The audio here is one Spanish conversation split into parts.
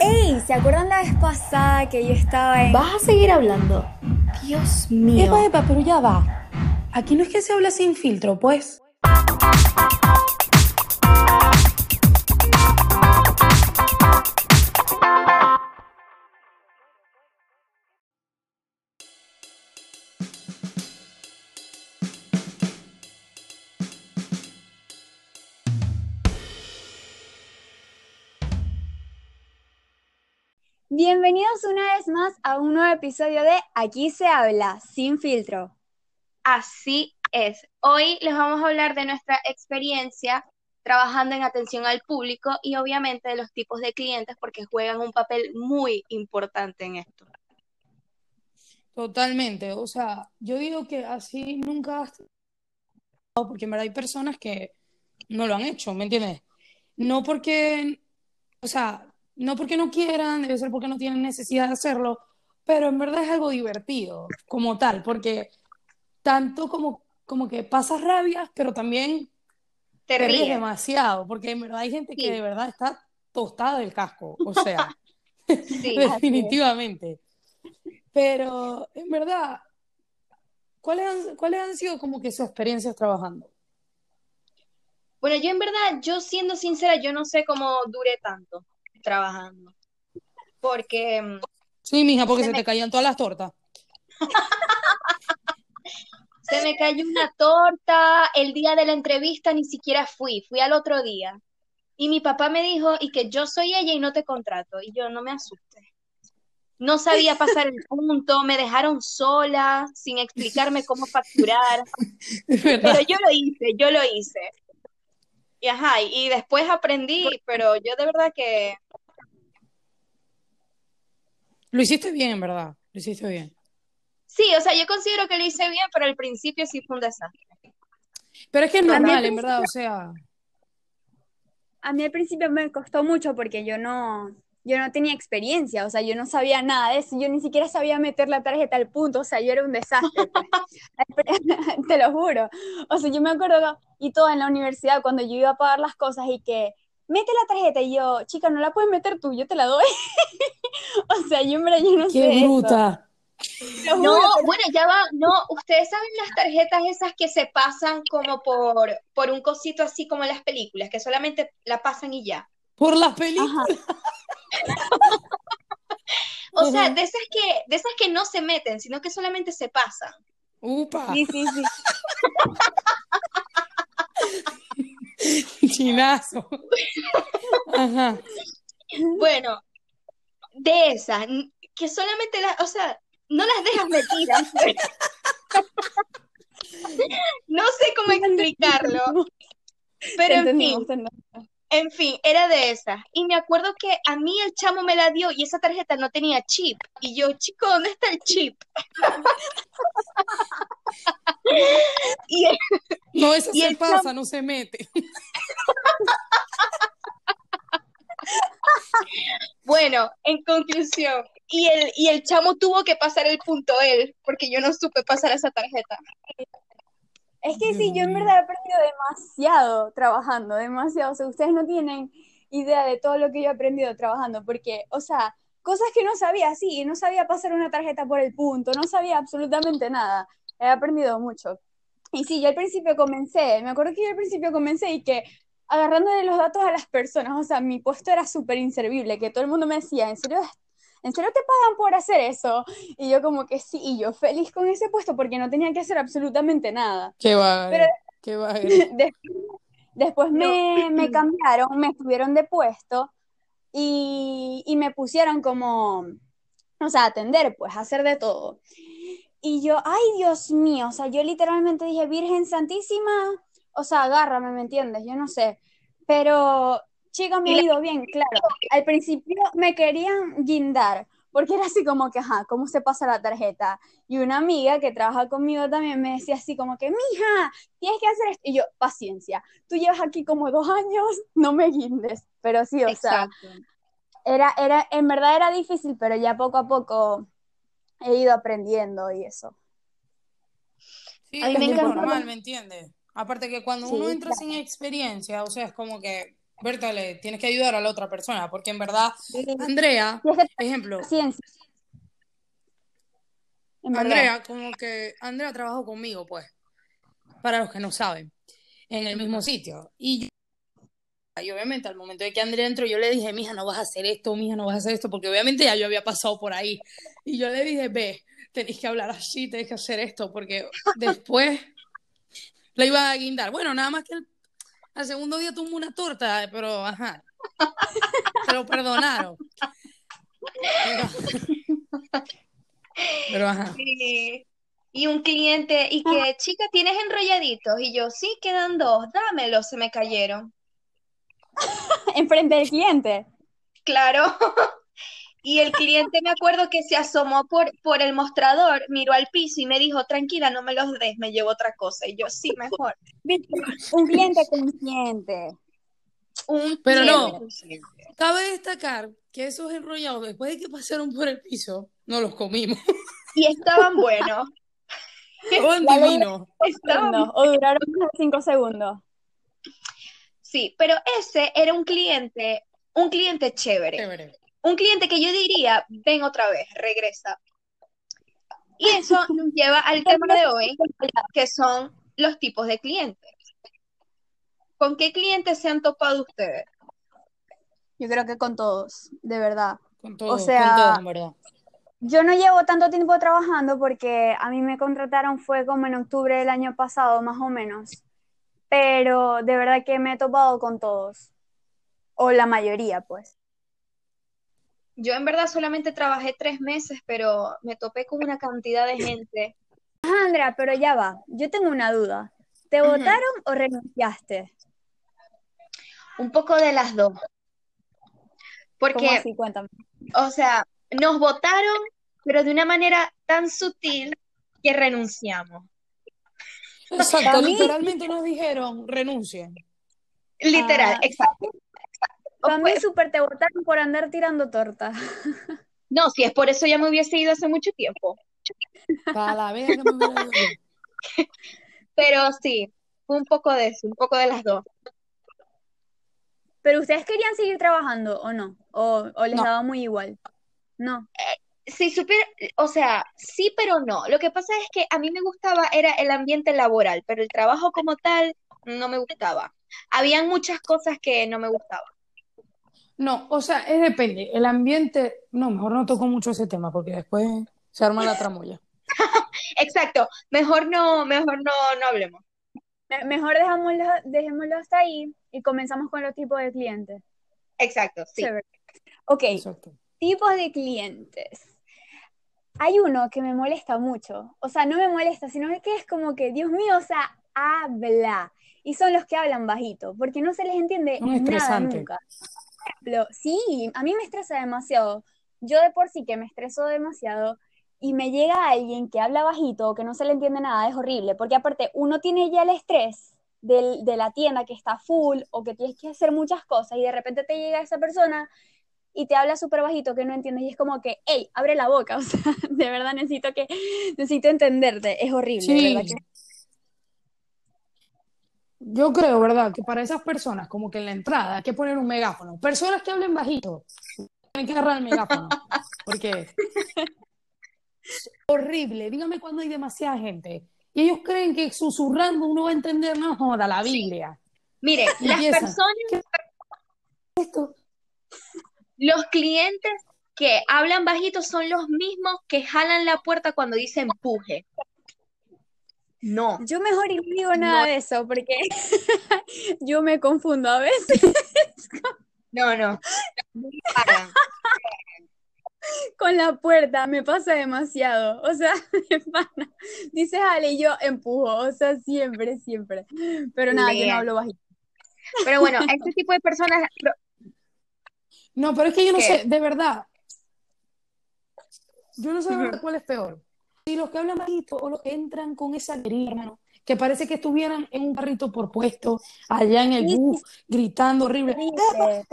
¡Ey! ¿Se acuerdan la vez pasada que yo estaba en... ¿Vas a seguir hablando? Dios mío. Epa, epa, pero ya va. Aquí no es que se habla sin filtro, pues. Una vez más a un nuevo episodio de Aquí se habla, sin filtro. Así es. Hoy les vamos a hablar de nuestra experiencia trabajando en atención al público y obviamente de los tipos de clientes porque juegan un papel muy importante en esto. Totalmente. O sea, yo digo que así nunca has... Porque en verdad hay personas que no lo han hecho, ¿me entiendes? No porque, o sea, no porque no quieran, debe ser porque no tienen necesidad de hacerlo, pero en verdad es algo divertido como tal, porque tanto como, como que pasas rabias, pero también Te te ríes ríes. demasiado, porque en verdad hay gente que de verdad está tostada del casco, o sea, Sí. definitivamente. Pero en verdad, ¿cuáles han, cuáles han sido como que sus experiencias trabajando? Bueno, yo en verdad, yo siendo sincera, yo no sé cómo duré tanto trabajando. Porque mm, Sí, mija, porque Se se me- te caían todas las tortas. se me cayó una torta, el día de la entrevista ni siquiera fui, fui al otro día. Y mi papá me dijo, y que yo soy ella y no te contrato. Y yo no me asusté. No sabía pasar el punto, me dejaron sola, sin explicarme cómo facturar. Pero yo lo hice, yo lo hice. Y ajá, y después aprendí, pero yo de verdad que Lo hiciste bien, en verdad. Lo hiciste bien. sí, o sea, yo considero que lo hice bien, pero al principio sí fue un desastre. Pero es que es normal, en verdad, o sea. A mí al principio me costó mucho porque yo no, yo no tenía experiencia, o sea, yo no sabía nada de eso, yo ni siquiera sabía meter la tarjeta al punto, o sea, yo era un desastre, pues. Te lo juro. O sea, yo me acuerdo, y todo en la universidad, cuando yo iba a pagar las cosas y que, mete la tarjeta, y yo, chica, no la puedes meter tú, yo te la doy. O sea, yo en verdad yo no sé ¡Qué bruta! No, bueno, ya va, no, ustedes saben las tarjetas esas que se pasan como por, por un cosito así como en las películas, que solamente la pasan y ya. Por las películas. Ajá. O sea, de esas que, de esas que no se meten, sino que solamente se pasan. Upa, Sí, sí, sí. chinazo. Ajá. Bueno, de esas, que solamente las, o sea, no las dejas metidas. No sé cómo explicarlo, pero en fin, en fin, era de esas. Y me acuerdo que a mí el chamo me la dio y esa tarjeta no tenía chip. Y yo, chico, ¿dónde está el chip? Y No, eso Y se el pasa, no se mete. bueno, en conclusión, y el, y el chamo tuvo que pasar el punto él, porque yo no supe pasar esa tarjeta. Es que sí, yo en verdad he aprendido demasiado trabajando, demasiado. O sea, ustedes no tienen idea de todo lo que yo he aprendido trabajando, porque, o sea, cosas que no sabía, sí, no sabía pasar una tarjeta por el punto, no sabía absolutamente nada. He aprendido mucho. Y sí, yo al principio comencé, me acuerdo que yo al principio comencé y que agarrándole los datos a las personas, o sea, mi puesto era súper inservible, que todo el mundo me decía, ¿en serio? ¿En serio te pagan por hacer eso? Y yo como que sí, y yo feliz con ese puesto porque no tenía que hacer absolutamente nada. Qué bagre, Pero- qué bagre. Des- Después me, me cambiaron, me subieron de puesto y, y me pusieron como, o sea, atender, pues, hacer de todo. Y yo, ay, Dios mío, o sea, yo literalmente dije, Virgen Santísima, o sea, agárrame, ¿me entiendes? Yo no sé. Pero, chica, me ha ido bien, claro. Al principio me querían guindar, porque era así como que, ajá, ¿cómo se pasa la tarjeta? Y una amiga que trabaja conmigo también me decía así como que, mija, tienes que hacer esto. Y yo, paciencia, tú llevas aquí como dos años, no me guindes. Pero sí, o sea, era, era, en verdad era difícil, pero ya poco a poco he ido aprendiendo y eso. Sí, A mí es me que es encanta. normal, ¿me entiendes? Aparte que cuando Sí, uno entra sin experiencia, o sea, es como que, Bertale, tienes que ayudar a la otra persona, porque en verdad, Sí. Andrea, ejemplo. Andrea, como que Andrea trabajó conmigo, pues, para los que no saben, en el mismo sitio. Y, yo- y obviamente al momento de que Andrea entró, yo le dije, mija, no vas a hacer esto, mija, no vas a hacer esto, porque obviamente ya yo había pasado por ahí. Y yo le dije, ve, tenéis que hablar así, tenéis que hacer esto, porque después le iba a guindar. Bueno, nada más que el, al segundo día tuvo una torta, pero ajá, se lo perdonaron. Pero, ajá. Y un cliente, y que, chica, ¿tienes enrolladitos? Y yo, sí, quedan dos, dámelos, se me cayeron. Enfrente del cliente. Claro. Y el cliente me acuerdo que se asomó por, por el mostrador, miró al piso y me dijo, tranquila, no me los des, me llevo otra cosa. Y yo, sí, mejor. Un cliente consciente. Un Pero cliente no. consciente. Cabe destacar que esos enrollados, después de que pasaron por el piso, no los comimos. Y estaban buenos. Estaban divinos. Estaban o duraron unos cinco segundos. Sí, pero ese era un cliente, un cliente chévere. Chévere. Un cliente que yo diría, ven otra vez, regresa. Y eso nos lleva al tema de hoy, que son los tipos de clientes. ¿Con qué clientes se han topado ustedes? Yo creo que con todos, de verdad. Con todo, sea, con todo, en verdad. Yo no llevo tanto tiempo trabajando porque a mí me contrataron fue como en octubre del año pasado, más o menos. Pero de verdad que me he topado con todos. O la mayoría, pues. Yo en verdad solamente trabajé tres meses, pero me topé con una cantidad de gente. Andrea, pero ya va. Yo tengo una duda. ¿Te votaron o renunciaste? Un poco de las dos. ¿Cómo Porque, así? Cuéntame. o sea, nos votaron, pero de una manera tan sutil que renunciamos. Exacto, mí- literalmente nos dijeron, renuncien. Literal, Ah, exacto. Para mí fue- súper te votaron por andar tirando torta. no, si es por eso ya me hubiese ido hace mucho tiempo. Para la vez que me hubiera ido. Pero sí, fue un poco de eso, un poco de las dos. ¿Pero ustedes querían seguir trabajando o no? ¿O, o les No. daba muy igual? No. Si supiera, o sea, sí, pero no. Lo que pasa es que a mí me gustaba era el ambiente laboral, pero el trabajo como tal no me gustaba. Habían muchas cosas que no me gustaban. No, o sea, es depende. El ambiente, no, mejor no toco mucho ese tema porque después se arma la tramoya. Exacto, mejor no, mejor no, no hablemos. Me- Mejor dejémoslo, dejémoslo hasta ahí y comenzamos con los tipos de clientes. Exacto, sí. Chévere. Ok, Exacto. tipos de clientes. Hay uno que me molesta mucho. O sea, no me molesta, sino que es como que, Dios mío, o sea, habla. Y son los que hablan bajito, porque no se les entiende Un nada estresante. nunca. Por ejemplo, sí, a mí me estresa demasiado. Yo de por sí que me estreso demasiado y me llega alguien que habla bajito o que no se le entiende nada, es horrible, porque aparte uno tiene ya el estrés del- de la tienda que está full o que tienes que hacer muchas cosas y de repente te llega esa persona y te habla súper bajito que no entiendes y es como que, hey, abre la boca, o sea, de verdad necesito que, necesito entenderte, es horrible, Sí. verdad Yo creo, ¿verdad? Que para esas personas, como que en la entrada hay que poner un megáfono. Personas que hablen bajito, tienen que agarrar el megáfono. Porque es horrible. Dígame cuando hay demasiada gente. Y ellos creen que susurrando uno va a entender, no joda, la Biblia. Mire, Y las personas, Esto, los clientes que hablan bajito son los mismos que jalan la puerta cuando dice empuje. No, yo mejor digo nada No. de eso porque yo me confundo a veces no, no. Con la puerta, me pasa demasiado, o sea, de pana. dices Ale y yo empujo, o sea, siempre, siempre, pero nada, yo no hablo bajito. Pero bueno, este tipo de personas, No, pero es que yo no ¿Qué? sé, de verdad. Yo no sé de verdad cuál es peor. Si los que hablan bajito o los que entran con esa alegría, hermano, que parece que estuvieran en un carrito por puesto, allá en el bus, gritando horrible. Horrible. Eh,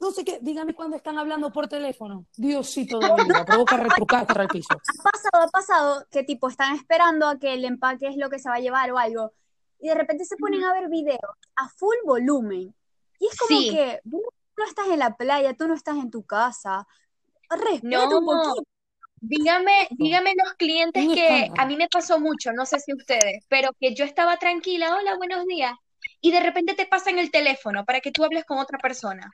no sé qué, dígame cuando están hablando por teléfono. Diosito de vida, provoca retrucar contra el piso. Ha pasado, ha pasado que tipo están esperando a que el empaque es lo que se va a llevar o algo y de repente se ponen a ver videos a full volumen. Y es como Sí. que no estás en la playa, tú no estás en tu casa. Respeta un No, poquito. dígame, dígame los clientes Un que a mí me pasó mucho, no sé si ustedes, pero que yo estaba tranquila, hola, buenos días, y de repente te pasan el teléfono para que tú hables con otra persona.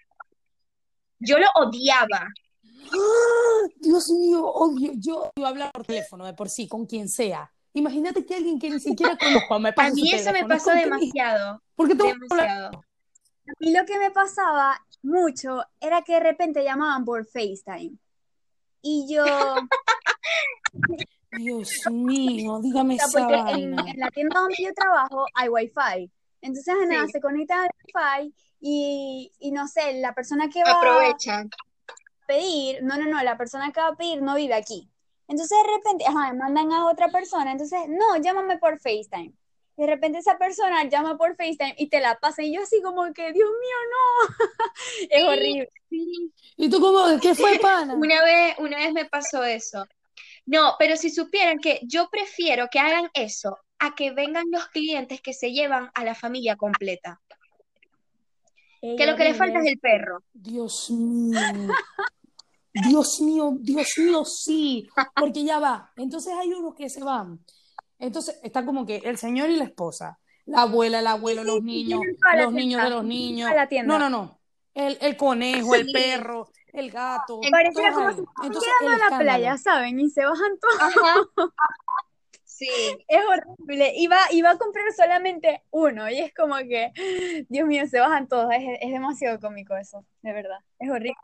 Yo lo odiaba. ¡Ah! Dios mío, odio, yo odio hablar por teléfono de por sí, con quien sea. Imagínate que alguien que ni siquiera conozco me A pasa su mí eso me teléfono. Pasó como que ni- demasiado, Demasiado. Y lo que me pasaba mucho era que de repente llamaban por FaceTime. Y yo, o Dios mío, dígame sea, esa porque en, en la tienda donde yo trabajo hay Wi-Fi. Entonces, nada, Sí. se conecta al Wi-Fi y, y no sé, la persona que va a Aprovechan. pedir, no, no, no, la persona que va a pedir no vive aquí. Entonces de repente, ajá, me mandan a otra persona, entonces, no, llámame por FaceTime. Y de repente esa persona llama por FaceTime y te la pasa y yo así como que, Dios mío, no. Es Sí, horrible. sí. ¿Y tú cómo? ¿Qué fue, pana? Una vez, una vez me pasó eso. No, pero si supieran que yo prefiero que hagan eso a que vengan los clientes que se llevan a la familia completa. Ey, Que lo que le falta es el perro. Dios mío. Dios mío, Dios mío, sí. Porque ya va. Entonces hay unos que se van. Entonces está como que el señor y la esposa, la abuela, el abuelo, Sí, los niños, los niños de los niños. toda la tienda. No, no, no. El, el conejo, el perro, el gato, Pareciera todos como si quedando en la playa, ¿saben? Y se bajan todos. Ajá. Sí. Es horrible. Y va, y va a comprar solamente uno. Y es como que, Dios mío, se bajan todos. Es, es demasiado cómico eso, de verdad. Es horrible.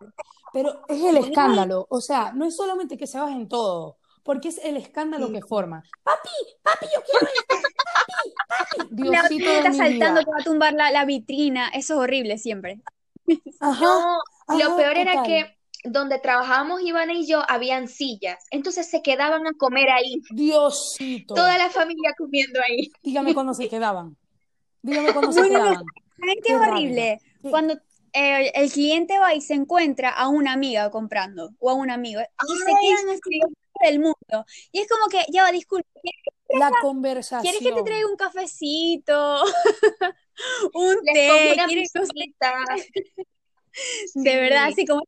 Pero es el escándalo, o sea, no es solamente que se bajen todo, porque es el escándalo Sí. que forma. Papi, papi, yo quiero esto, papi, papi, La Diosito de está saltando que va a tumbar la, la vitrina. Eso es horrible siempre. Ajá, No, lo peor era que donde trabajábamos Ivana y yo habían sillas, entonces se quedaban a comer ahí, Diosito. toda la familia comiendo ahí. Dígame cuándo se quedaban. Dígame cuándo se quedaban. ¿Saben qué Qué horrible? Cuando eh, el cliente va y se encuentra a una amiga comprando o a un amigo y se quedan así sí. Por del mundo. Y es como que, ya va, disculpe, La ¿quieres que te conversación. traiga un cafecito? un Les té, ¿quieres no visita. De verdad, Sí. así como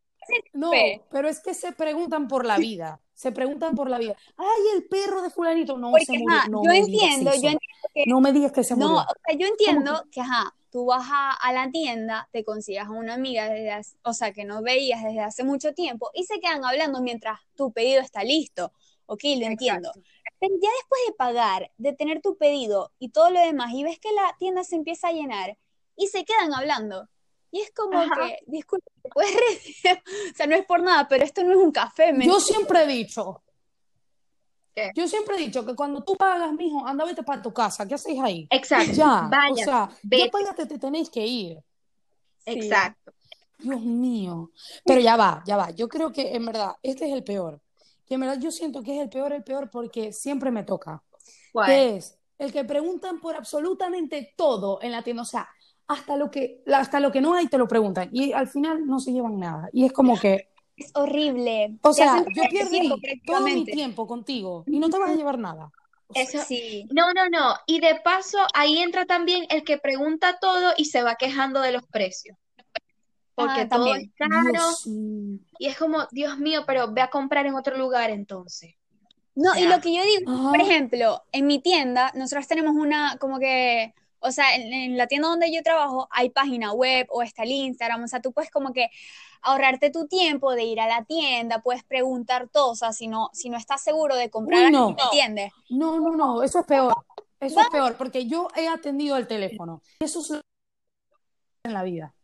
No, pero es que se preguntan por la vida. Se preguntan por la vida. Ay, el perro de fulanito. No, porque se murió. ajá, No yo entiendo, yo entiendo que No me digas que se no, murió. o sea, yo entiendo que ajá, tú vas a, a la tienda, te consigas a una amiga desde hace- o sea, que no veías desde hace mucho tiempo y se quedan hablando mientras tu pedido está listo. Ok, lo entiendo. Exacto. Pero ya después de pagar, de tener tu pedido y todo lo demás, y ves que la tienda se empieza a llenar y se quedan hablando. Y es como Ajá. que, disculpe, ¿puedes? O sea, no es por nada, pero esto no es un café, ¿me Yo siempre he dicho, ¿Qué? yo siempre he dicho que cuando tú pagas, mijo, anda vete para tu casa, ¿qué hacéis ahí? Exacto. Ya, o Vaya, sea, ya vete. pagaste, te tenéis que ir. Sí. Exacto. Dios mío. Pero ya va, ya va. Yo creo que en verdad este es el peor. Que en verdad yo siento que es el peor, el peor porque siempre me toca. ¿Cuál? Que es el que preguntan por absolutamente todo en la tienda. O sea, hasta lo que, hasta lo que no hay te lo preguntan. Y al final no se llevan nada. Y es como que, Es horrible. o sea, yo pierdo todo mi tiempo contigo y no te vas a llevar nada. O sea, Eso, Sí. no, no, no. Y de paso, ahí entra también el que pregunta todo y se va quejando de los precios. Porque Ah, todo también. es caro Dios y es como, Dios mío, pero ve a comprar en otro lugar entonces. No, O y lo que yo digo, por ejemplo, en mi tienda, nosotros tenemos una, como que, o sea, en, en la tienda donde yo trabajo hay página web o está el Instagram, o sea, tú puedes como que ahorrarte tu tiempo de ir a la tienda, puedes preguntar todo, o sea, si no, si no estás seguro de comprar Uy, no. ¿me entiendes? No, no, no, eso es peor. Eso es peor, porque yo he atendido el teléfono. Eso es en la vida.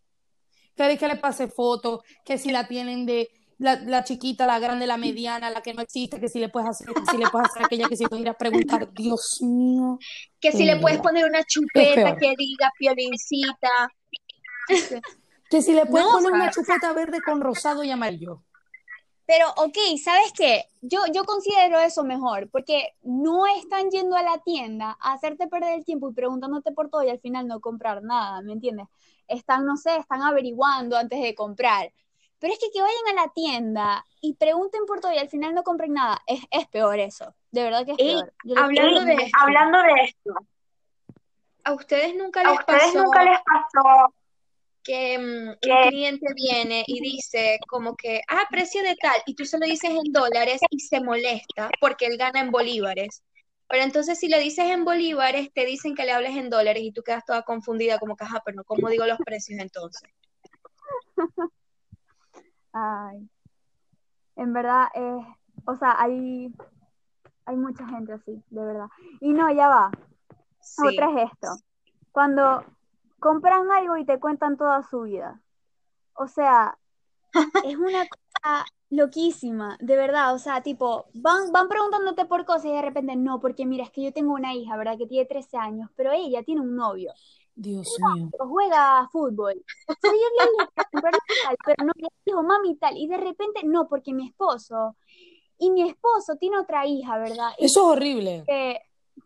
Que, que le pase fotos, que si la tienen de la, la chiquita, la grande, la mediana, la que no existe, que si le puedes hacer, que si le puedes hacer aquella que si puedes ir a preguntar, Dios mío. que si le puedes poner una chupeta que diga piolincita. Que si le puedes No, poner una chupeta verde con rosado y amarillo. Pero, ok, ¿sabes qué? Yo, yo considero eso mejor, porque no están yendo a la tienda a hacerte perder el tiempo y preguntándote por todo y al final no comprar nada, ¿me entiendes? Están, no sé, están averiguando antes de comprar. Pero es que que vayan a la tienda y pregunten por todo y al final no compren nada, es, es peor eso. De verdad que es peor. Yo lo hablando de esto, Hablando de esto, ¿A ustedes nunca ¿A les ustedes pasó nunca les pasó que mm, un cliente viene y dice como que, ah, precio de tal, y tú se lo dices en dólares y se molesta porque él gana en bolívares? Pero entonces si le dices en bolívares, te dicen que le hables en dólares y tú quedas toda confundida como que, ajá, pero no, ¿cómo digo los precios entonces? Ay, en verdad, eh, o sea, hay, hay mucha gente así, de verdad. Y no, ya va. Sí, Otra es esto. Cuando compran algo y te cuentan toda su vida. O sea, es una cosa loquísima, de verdad. O sea, tipo, van, van preguntándote por cosas y de repente, no, porque mira, es que yo tengo una hija, ¿verdad? Que tiene 13 años, pero ella tiene un novio. Dios mío. o juega fútbol. O sea, yo le digo, pero no pero no, le digo, mami tal, y de repente, no, porque mi esposo, y mi esposo tiene otra hija, ¿verdad? Y Eso es horrible. que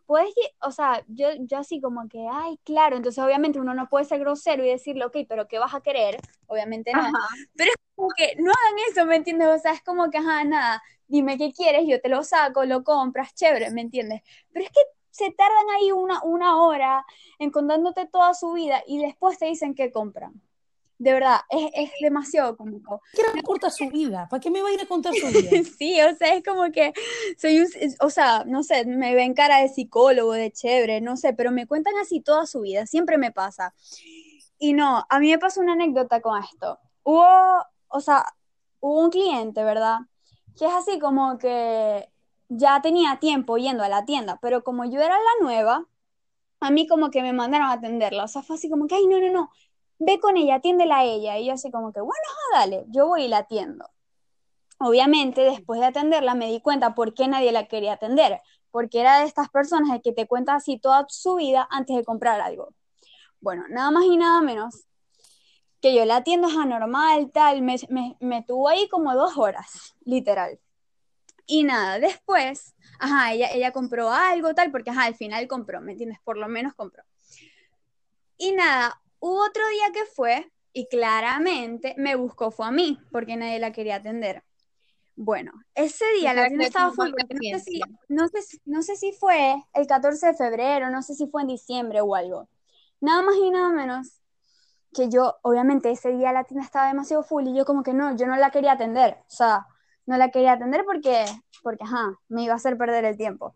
puedes, o sea, yo, yo así como que, ay, claro, entonces obviamente uno no puede ser grosero y decirle, ok, pero ¿qué vas a querer? Obviamente no. ajá. Pero es como que no hagan eso, ¿me entiendes? O sea, es como que, ajá, nada, dime qué quieres, yo te lo saco, lo compras, chévere, ¿me entiendes? Pero es que se tardan ahí una, una hora en contándote toda su vida y después te dicen que compran. De verdad, es, es demasiado cómico. ¿Qué le importa su vida? ¿Para qué me va a ir a contar su vida? Sí, o sea, es como que soy un, o sea, no sé, me ven cara de psicólogo, de chévere, no sé, pero me cuentan así toda su vida, siempre me pasa. Y no, a mí me pasó una anécdota con esto. Hubo, o sea, hubo un cliente, ¿verdad? Que es así como que ya tenía tiempo yendo a la tienda, pero como yo era la nueva, a mí como que me mandaron a atenderla. O sea, fue así como que, ay, no, no, no, ve con ella, atiéndela a ella. Y yo así como que, bueno, dale, yo voy y la atiendo. Obviamente, después de atenderla, me di cuenta por qué nadie la quería atender, porque era de estas personas de que te cuenta así toda su vida antes de comprar algo. Bueno, nada más y nada menos que yo la atiendo es anormal, tal, me, me, me tuvo ahí como dos horas, literal. Y nada, después, ajá, ella, ella compró algo, tal, porque ajá, al final compró, ¿me entiendes? Por lo menos compró. Y nada, hubo otro día que fue y claramente me buscó, fue a mí, porque nadie la quería atender. Bueno, ese día la tienda estaba full, no sé si, no sé, no sé si fue el 14 de febrero, no sé si fue en diciembre o algo. Nada más y nada menos que yo, obviamente, ese día la tienda estaba demasiado full y yo como que no, yo no la quería atender, o sea, no la quería atender porque, porque, ajá, me iba a hacer perder el tiempo.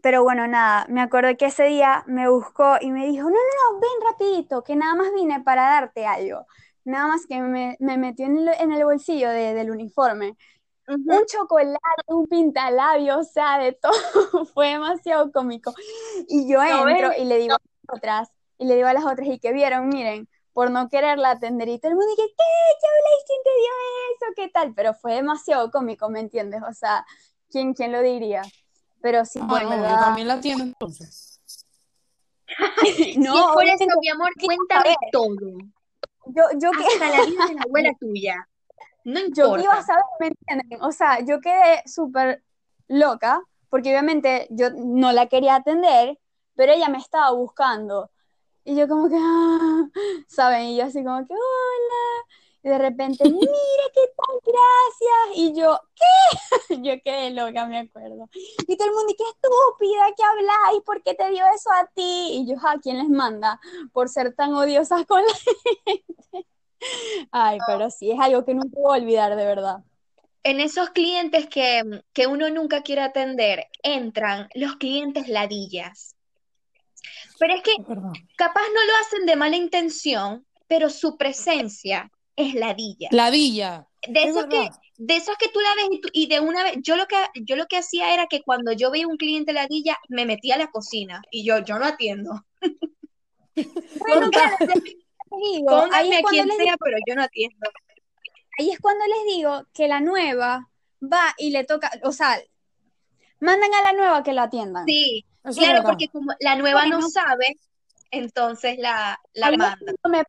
Pero bueno, nada, me acuerdo que ese día me buscó y me dijo, no, no, no, ven rapidito, que nada más vine para darte algo. Nada más que me, me metió en el, en el bolsillo de- del uniforme un chocolate, un pintalabio, o sea, de todo, fue demasiado cómico. Y yo ¿No entro y le digo a las otras, y le digo a las otras, y que vieron, miren, por no quererla atender, y todo el mundo dice, ¿qué? ¿Qué habláis? ¿Quién te dio eso? ¿Qué tal? Pero fue demasiado cómico, ¿me entiendes? O sea, ¿quién, quién lo diría? Pero sí, Ah, fue en no, yo verdad. también la atiendo entonces. Si No, es por eso, mi amor, cuéntame todo. Yo, yo que Hasta la vida de la abuela tuya. No yo que iba a importa. saber, ¿me entienden? O sea, yo quedé súper loca, porque obviamente yo no la quería atender, pero ella me estaba buscando. Y yo como que, ah, ¿saben? Y yo así como que, hola. Y de repente, mira qué tal, gracias. Y yo, ¿qué? Yo quedé loca, me acuerdo. Y todo el mundo, qué estúpida, ¿qué habláis? ¿Por qué te dio eso a ti? Y yo, ¿a quién les manda? Por ser tan odiosas con la gente. Ay, pero sí, es algo que nunca voy a olvidar, de verdad. En esos clientes que, que uno nunca quiere atender, entran los clientes ladillas. Pero es que capaz no lo hacen de mala intención, pero su presencia es ladilla. Ladilla. De Es esos que, de esos que tú la ves y, tú- y de una vez, yo lo que, yo lo que hacía era que cuando yo veía un cliente ladilla, me metía a la cocina y yo, yo no atiendo. Bueno, claro, digo, ahí es a cuando quien les sea, pero yo no atiendo. ahí es cuando les digo que la nueva va y le toca, o sea, mandan a la nueva que la atiendan. Sí, Eso es claro, porque como la nueva no Bueno, sabe, entonces la, la manda. me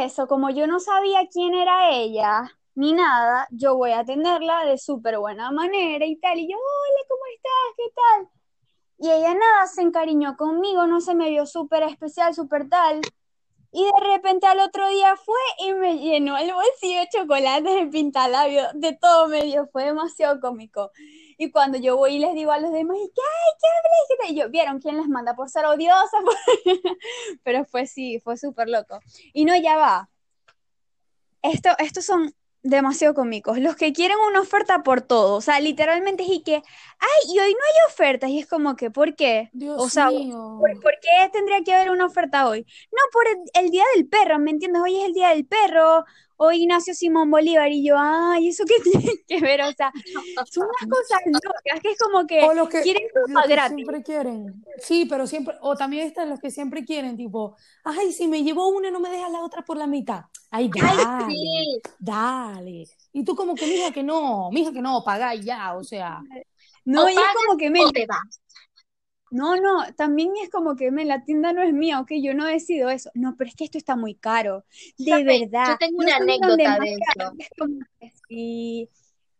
eso, como yo no sabía quién era ella, ni nada, yo voy a atenderla de súper buena manera y tal, y yo, hola, ¿cómo estás? ¿Qué tal? Y ella nada, se encariñó conmigo, no se me vio súper especial, súper tal. Y de repente al otro día fue y me llenó el bolsillo de chocolates, de pintalabios, de todo medio. Fue demasiado cómico. Y cuando yo voy y les digo a los demás, y qué hablas, qué tal?", y yo, ¿vieron quién les manda por ser odiosa? Pero fue sí, fue súper loco. Y no, ya va. Esto, estos son demasiado cómicos. Los que quieren una oferta por todo. O sea, literalmente es y que, ay, y hoy no hay ofertas. Y es como que, ¿por qué? Dios O sea, mío. ¿Por, por qué tendría que haber una oferta hoy? No, por el, el Día del Perro, ¿me entiendes? Hoy es el Día del Perro, hoy nació Simón Bolívar y yo, ay, ¿eso qué tiene que ver? O sea, son unas cosas locas, que es como que O los que, quieren los que gratis. siempre quieren. Sí, pero siempre, o también están los que siempre quieren, tipo, ay, si me llevo una, no me dejas la otra por la mitad. Ay, Ay, dale, sí. dale. Y tú como que, mija, que no, mija, que no, pagá y ya, o sea. No, O y es pagas como que, men, o te vas. no, no, también es como que, men, la tienda no es mía, ok, yo no decido eso. No, pero es que esto está muy caro, de verdad. Yo tengo una anécdota de eso. Es como que sí.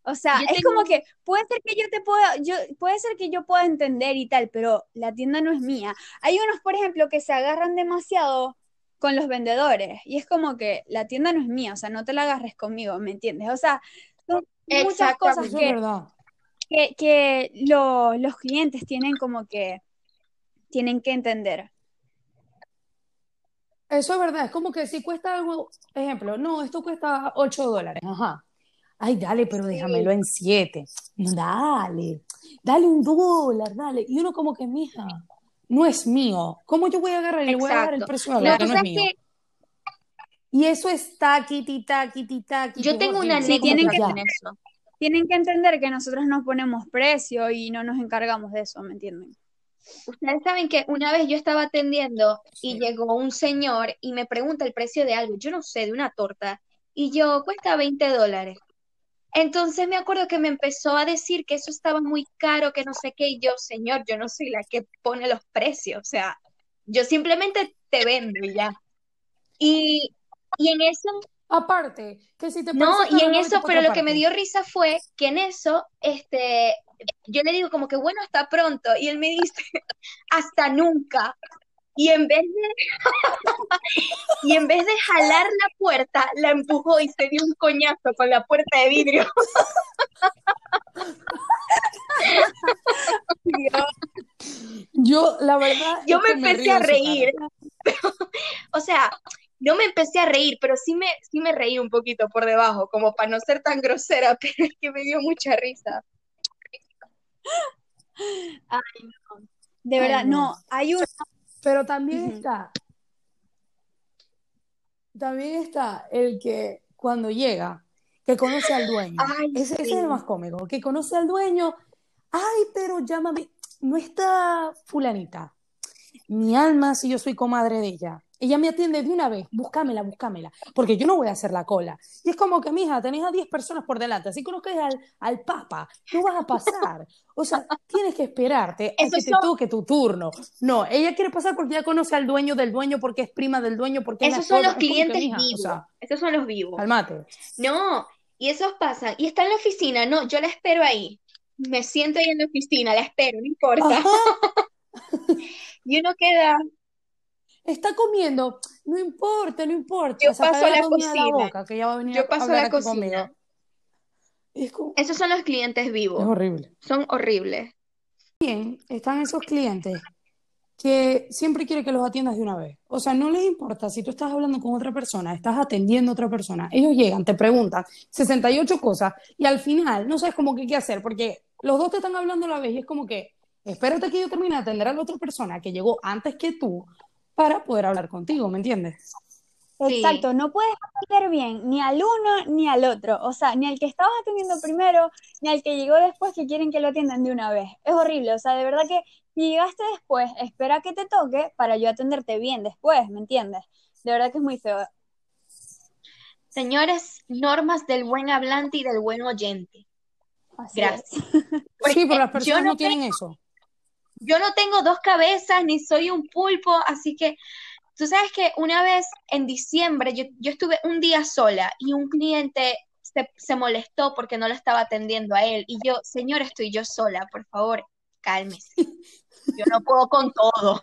O sea, Yo es tengo como que puede ser que yo te pueda, yo, puede ser que yo pueda entender y tal, pero la tienda no es mía. Hay unos, por ejemplo, que se agarran demasiado con los vendedores y es como que la tienda no es mía, o sea, no te la agarres conmigo, ¿me entiendes? O sea, son muchas cosas que, es verdad. Que, que lo- los clientes tienen como que tienen que entender. Eso es verdad. Es como que si cuesta algo, ejemplo, no, esto cuesta 8 dólares. Ajá. Ay, dale, pero déjamelo en 7. Dale, dale un dólar, dale. Y uno como que, mija, no es mío. ¿Cómo yo voy a agarrar y le voy a dar el precio a Lo algo que no es mío? que Y eso es taquiti, taquiti, taquiti, yo tengo una. Sí, tienen que con eso. Tienen que entender que nosotros nos ponemos precio y no nos encargamos de eso, ¿me entienden? Ustedes saben que una vez yo estaba atendiendo y Sí. llegó un señor y me pregunta el precio de algo, yo no sé, de una torta, y yo, cuesta 20 dólares. Entonces me acuerdo que me empezó a decir que eso estaba muy caro, que no sé qué, y yo, señor, yo no soy la que pone los precios, o sea, yo simplemente te vendo y ya. Y, y en eso, Aparte, que si te no, y en eso, pero lo que me dio risa fue que en eso, este, yo le digo como que bueno, hasta pronto, y él me dice, hasta nunca. Y en vez de, y en vez de jalar la puerta, la empujó y se dio un coñazo con la puerta de vidrio. Yo, la verdad Yo me empecé a reír. O sea, no me empecé a reír, pero sí me, sí me reí un poquito por debajo, como para no ser tan grosera, pero es que me dio mucha risa. Ay, no. De Ay, verdad, no. no, hay uno. Pero también está, también está el que cuando llega, que conoce al dueño. Ay, Ese, ese es el más cómico, que conoce al dueño. Ay, pero llámame. No está fulanita. Mi alma, si yo soy comadre de ella. Ella me atiende de una vez. Búscamela, búscamela. Porque yo no voy a hacer la cola. Y es como que, mija, tenés a 10 personas por delante. Así conozcas al, al papa. No vas a pasar. O sea, tienes que esperarte a que te son, toque tu turno. No, ella quiere pasar porque ya conoce al dueño del dueño, porque es prima del dueño, porque es esos son los. Es que, clientes o vivos. sea, Esos son los vivos. calmate. No, y esos pasan. Y está en la oficina. No, yo la espero ahí. Me siento ahí en la oficina, la espero, no importa. Y uno queda, está comiendo. No importa, no importa. yo paso a la cocina. boca, que va a venir Yo paso a la cocina. Es como- Esos son los clientes es vivos. horrible. Son horribles. También están esos clientes que siempre quieren que los atiendas de una vez. O sea, no les importa si tú estás hablando con otra persona, estás atendiendo a otra persona. Ellos llegan, te preguntan 68 cosas y al final no sabes cómo que qué hacer porque los dos te están hablando a la vez y es como que espérate que yo termine de atender a la otra persona que llegó antes que tú para poder hablar contigo, ¿me entiendes? Sí. Exacto, no puedes atender bien ni al uno ni al otro, o sea, ni al que estabas atendiendo primero, ni al que llegó después que quieren que lo atiendan de una vez. Es horrible, o sea, de verdad que si llegaste después, espera que te toque para yo atenderte bien después, ¿me entiendes? De verdad que es muy feo. Señores, normas del buen hablante y del buen oyente. Así Gracias. es. Sí, pero las personas no no tienen eso. Yo no tengo dos cabezas ni soy un pulpo, así que tú sabes que una vez en diciembre yo, yo estuve un día sola y un cliente se, se molestó porque no lo estaba atendiendo a él y yo, señor, estoy yo sola, por favor, cálmese. Yo no puedo con todo.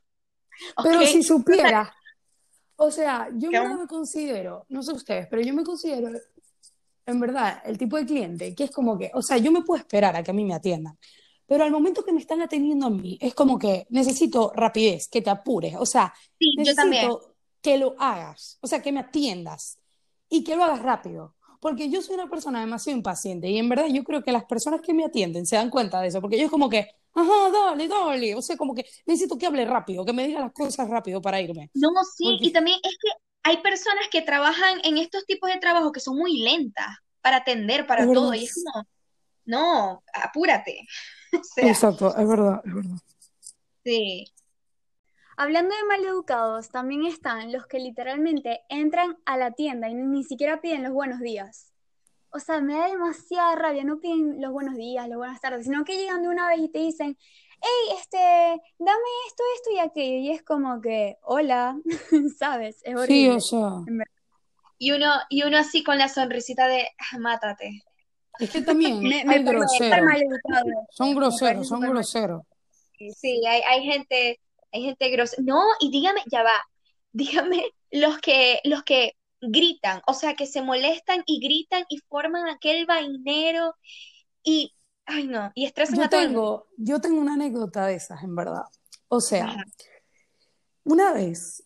Pero si supiera, o sea, yo ¿Qué? me considero, no sé ustedes, pero yo me considero en verdad, el tipo de cliente que es como que, o sea, yo me puedo esperar a que a mí me atiendan, pero al momento que me están atendiendo a mí, es como que necesito rapidez, que te apures, o sea, Sí, necesito que lo hagas, o sea, que me atiendas y que lo hagas rápido. Porque yo soy una persona demasiado impaciente y en verdad yo creo que las personas que me atienden se dan cuenta de eso, porque yo es como que, ajá, dale, dale, o sea, como que necesito que hable rápido, que me diga las cosas rápido para irme. No, sí, Porque- y también es que hay personas que trabajan en estos tipos de trabajo que son muy lentas para atender, para Es todo, verdad. y es como, no, apúrate. O sea, Exacto, es verdad, es verdad. sí. Hablando de maleducados, también están los que literalmente entran a la tienda y ni, siquiera piden los buenos días. O sea, me da demasiada rabia, no piden los buenos días, las buenas tardes, sino que llegan de una vez y te dicen, hey, este, dame esto, esto y aquello. Y es como que, hola, ¿sabes? Es Sí, horrible. o sea, Y uno, y uno así con la sonrisita de, "Ah, mátate. Es que también Me, me hay groseros, son groseros, son groseros. Sí, hay, hay gente, hay gente grosera. No, y dígame, ya va, dígame los que, los que gritan, o sea, que se molestan y gritan y forman aquel vainero y, ay no, y estresan Yo a tengo, yo tengo una anécdota de esas, en verdad. O sea, Ajá. una vez,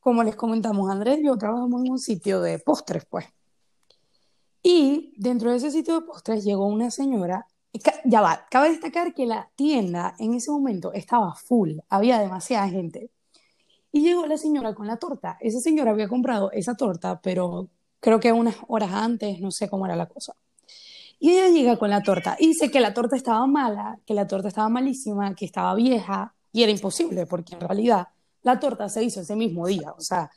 como les comentamos, Andrés y yo trabajamos en un sitio de postres, pues. Y dentro de ese sitio de postres llegó una señora. Ya va, cabe destacar que la tienda en ese momento estaba full, había demasiada gente. Y llegó la señora con la torta. Esa señora había comprado esa torta, pero creo que unas horas antes, no sé cómo era la cosa. Y ella llega con la torta y dice que la torta estaba mala, que la torta estaba malísima, que estaba vieja y era imposible porque en realidad la torta se hizo ese mismo día. O sea,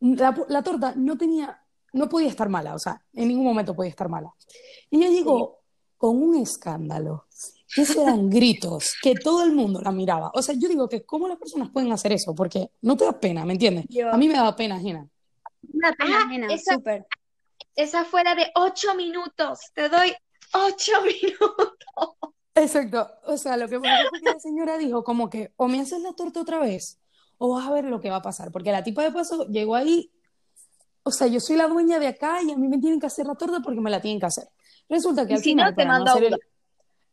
la, la torta no tenía, no podía estar mala, o sea, en ningún momento podía estar mala. Y ella llegó con un escándalo, que eso eran gritos, que todo el mundo la miraba. O sea, yo digo que cómo las personas pueden hacer eso, porque no te da pena, ¿me entiendes? Yo- A mí me da pena ajena. Una pena Ah, ajena, esa- súper. Esa fue la de ocho minutos, te doy ocho minutos. Exacto. O sea, lo que pasó fue que la señora dijo como que o me haces la torta otra vez o vas a ver lo que va a pasar. Porque la tipa de paso llegó ahí, o sea, yo soy la dueña de acá y a mí me tienen que hacer la torta porque me la tienen que hacer. Resulta que al si final, no, te para hacer el-.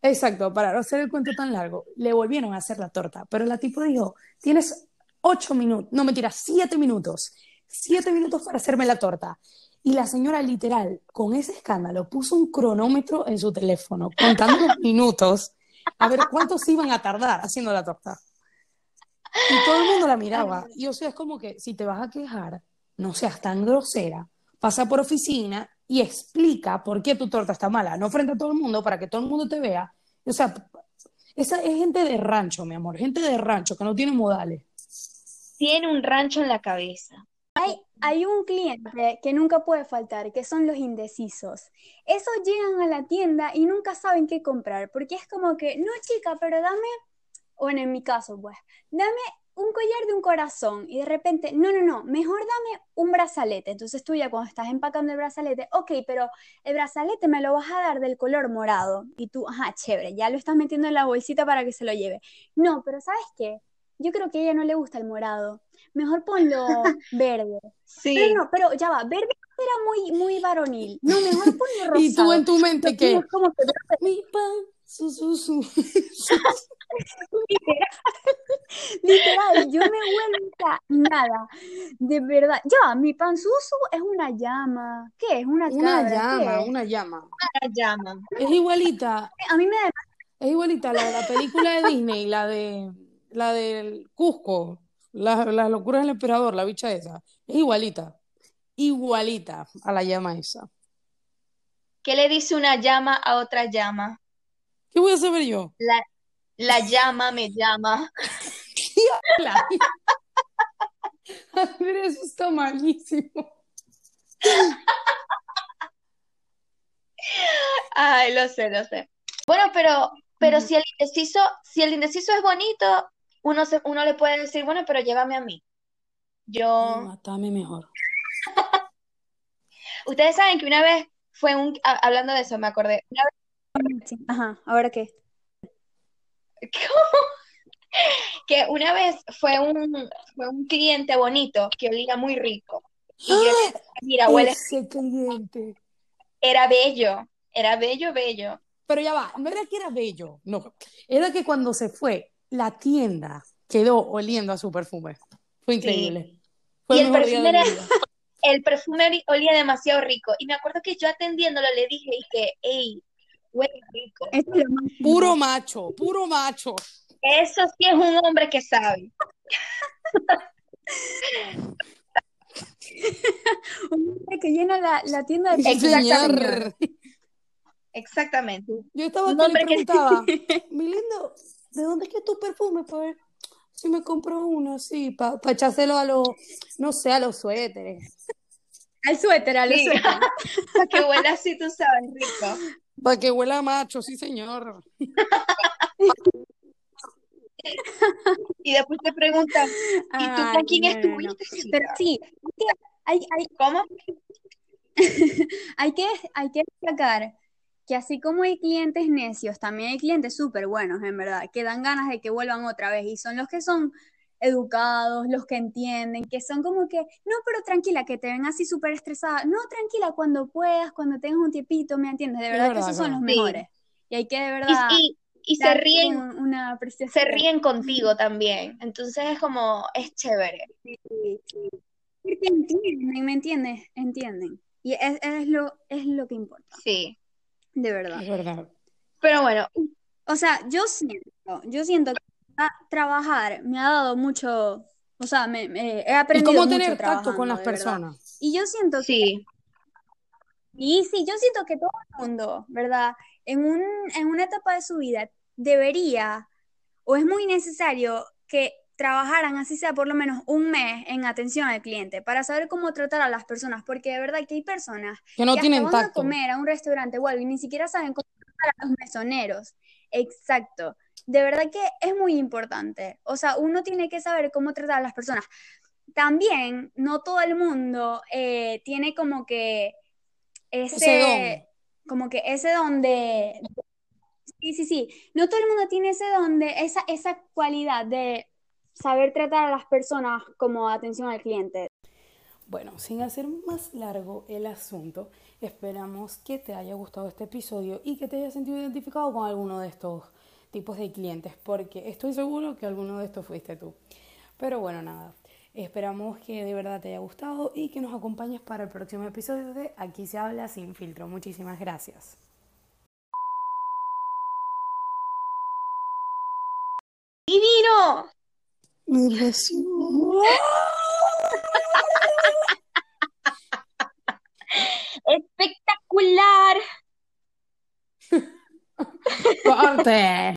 Exacto, para no hacer el cuento tan largo, le volvieron a hacer la torta. Pero la tipa dijo, tienes ocho minutos, no mentira, siete minutos. Siete minutos para hacerme la torta. Y la señora literal, con ese escándalo, puso un cronómetro en su teléfono, contando los minutos, a ver cuántos iban a tardar haciendo la torta. Y todo el mundo la miraba. Y o sea, es como que si te vas a quejar, no seas tan grosera, pasa por oficina y explica por qué tu torta está mala, no frente a todo el mundo para que todo el mundo te vea. O sea, esa es gente de rancho, mi amor, gente de rancho que no tiene modales. Tiene un rancho en la cabeza. Hay un cliente que nunca puede faltar, que son los indecisos. Esos llegan a la tienda y nunca saben qué comprar, porque es como que, no chica, pero dame, bueno, en mi caso, pues, dame un collar de un corazón y de repente, no, no, no, mejor dame un brazalete. Entonces tú ya cuando estás empacando el brazalete, ok, pero el brazalete me lo vas a dar del color morado. Y tú, ajá, chévere, ya lo estás metiendo en la bolsita para que se lo lleve. No, pero ¿sabes qué? Yo creo que a ella no le gusta el morado. Mejor ponlo verde. Sí. Pero no, pero ya va, verde era muy, muy varonil. No, mejor ponlo rosado. Y tú en tu mente es como que, mi pan, su, su, su. literal, yo me vuelvo a nada. De verdad. Ya mi panzuzu es una llama. ¿Qué es? Una Una cabra. ¿Qué llama, una llama. La llama. Es igualita, A mí me da es igualita la de la película de Disney, la de la del Cusco, la- las locuras del emperador, la bicha esa. Es igualita, igualita a la llama esa. ¿Qué le dice una llama a otra llama? ¿Qué voy a saber yo? La, la llama me llama. La- Andrés, eso está malísimo. Ay, lo sé, lo sé. Bueno, pero, pero si el indeciso, si el indeciso es bonito, uno se, uno le puede decir, bueno, pero llévame a mí. Yo, Mátame mejor. ustedes saben que una vez fue un, a- hablando de eso, me acordé, una Sí. Ajá, ¿ahora qué? vez, que una vez fue un, fue un cliente bonito que olía muy rico. Y yo dije, mira, huele, Ese cliente. Era bello, era bello, bello. Pero ya va, no era que era bello, no. Era que cuando se fue, la tienda quedó oliendo a su perfume. Fue increíble. Fue Y el perfume era-. El perfume olía demasiado rico. Y me acuerdo que yo atendiéndolo le dije y que, hey, huele rico. Esto es lo más Puro macho, puro macho. Eso sí es un hombre que sabe. Un hombre que llena la, la tienda de Sí, Exactamente. señor. Exactamente. Yo estaba Un que le hombre que- preguntaba, mi lindo, ¿de dónde es que es tu perfume? Para ver si me compro uno así, para echárselo a los, no sé, a los suéteres. Al suéter, al Sí. suéter. Para que huela así, tú sabes, rico. Para que huela macho, sí, señor. Y después te preguntan, ¿y tú con quién no, no, no. estuviste? Pero sí, hay, hay, ¿Cómo? hay que, hay que destacar que así como hay clientes necios, también hay clientes súper buenos, en verdad, que dan ganas de que vuelvan otra vez y son los que son educados, los que entienden, que son como que, no, pero tranquila, que te ven así súper estresada, no, tranquila, cuando puedas, cuando tengas un tiempito, ¿me entiendes? De Es verdad que verdad, esos son los Sí. mejores. Y hay que de Y, verdad y, y se ríen, un- una se ríen contigo también. Entonces es como, es chévere. Sí, sí. Porque entienden, ¿me entiendes? Entienden. Y es, es lo, es lo que importa, Sí. de verdad. Es verdad. Pero bueno, O sea, yo siento, yo siento que trabajar me ha dado mucho, o sea, me, me- he ¿Y aprendido cómo mucho tener tacto trabajando, con las verdad. personas? Y yo siento que, sí. y sí, yo siento que todo el mundo, ¿verdad? En un, en una etapa de su vida debería, o es muy necesario que trabajaran, así sea por lo menos un mes en atención al cliente, para saber cómo tratar a las personas, porque de verdad que hay personas Que no que hasta tienen van a comer a un restaurante o algo y ni siquiera saben cómo tratar a los mesoneros. Exacto. De verdad que es muy importante. O sea, uno tiene que saber cómo tratar a las personas. También, no todo el mundo eh, tiene como que Ese ese, como que ese don de, sí, sí, sí, no todo el mundo tiene ese don de, esa, esa cualidad de saber tratar a las personas como atención al cliente. Bueno, sin hacer más largo el asunto, esperamos que te haya gustado este episodio y que te hayas sentido identificado con alguno de estos tipos de clientes, porque estoy seguro que alguno de estos fuiste tú. Pero bueno, nada, esperamos que de verdad te haya gustado y que nos acompañes para el próximo episodio de Aquí se habla sin filtro. Muchísimas gracias. ¡Divino! ¡Espectacular! ¡Corte!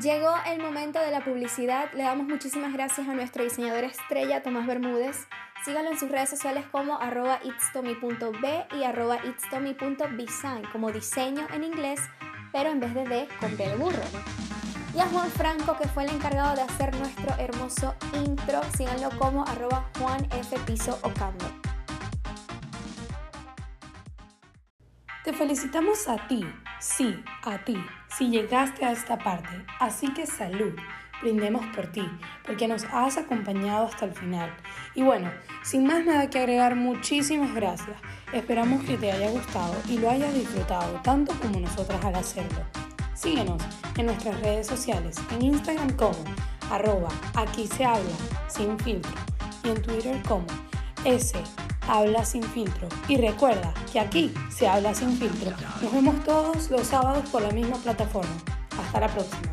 Llegó el momento de la publicidad. Le damos muchísimas gracias a nuestro diseñador estrella, Tomás Bermúdez. Síganlo en sus redes sociales como arroba y arroba como diseño en inglés, pero en vez de D, con B burro. Y a Juan Franco, que fue el encargado de hacer nuestro hermoso intro. Síganlo como arroba Juan F. Piso. Te felicitamos a ti, sí, a ti, si llegaste a esta parte. Así que salud, brindemos por ti, porque nos has acompañado hasta el final. Y bueno, sin más nada que agregar, muchísimas gracias. Esperamos que te haya gustado y lo hayas disfrutado tanto como nosotras al hacerlo. Síguenos en nuestras redes sociales, en Instagram como arroba aquí se habla sin filtro y en Twitter como S habla sin filtro. Y recuerda que aquí se habla sin filtro. Nos vemos todos los sábados por la misma plataforma. Hasta la próxima.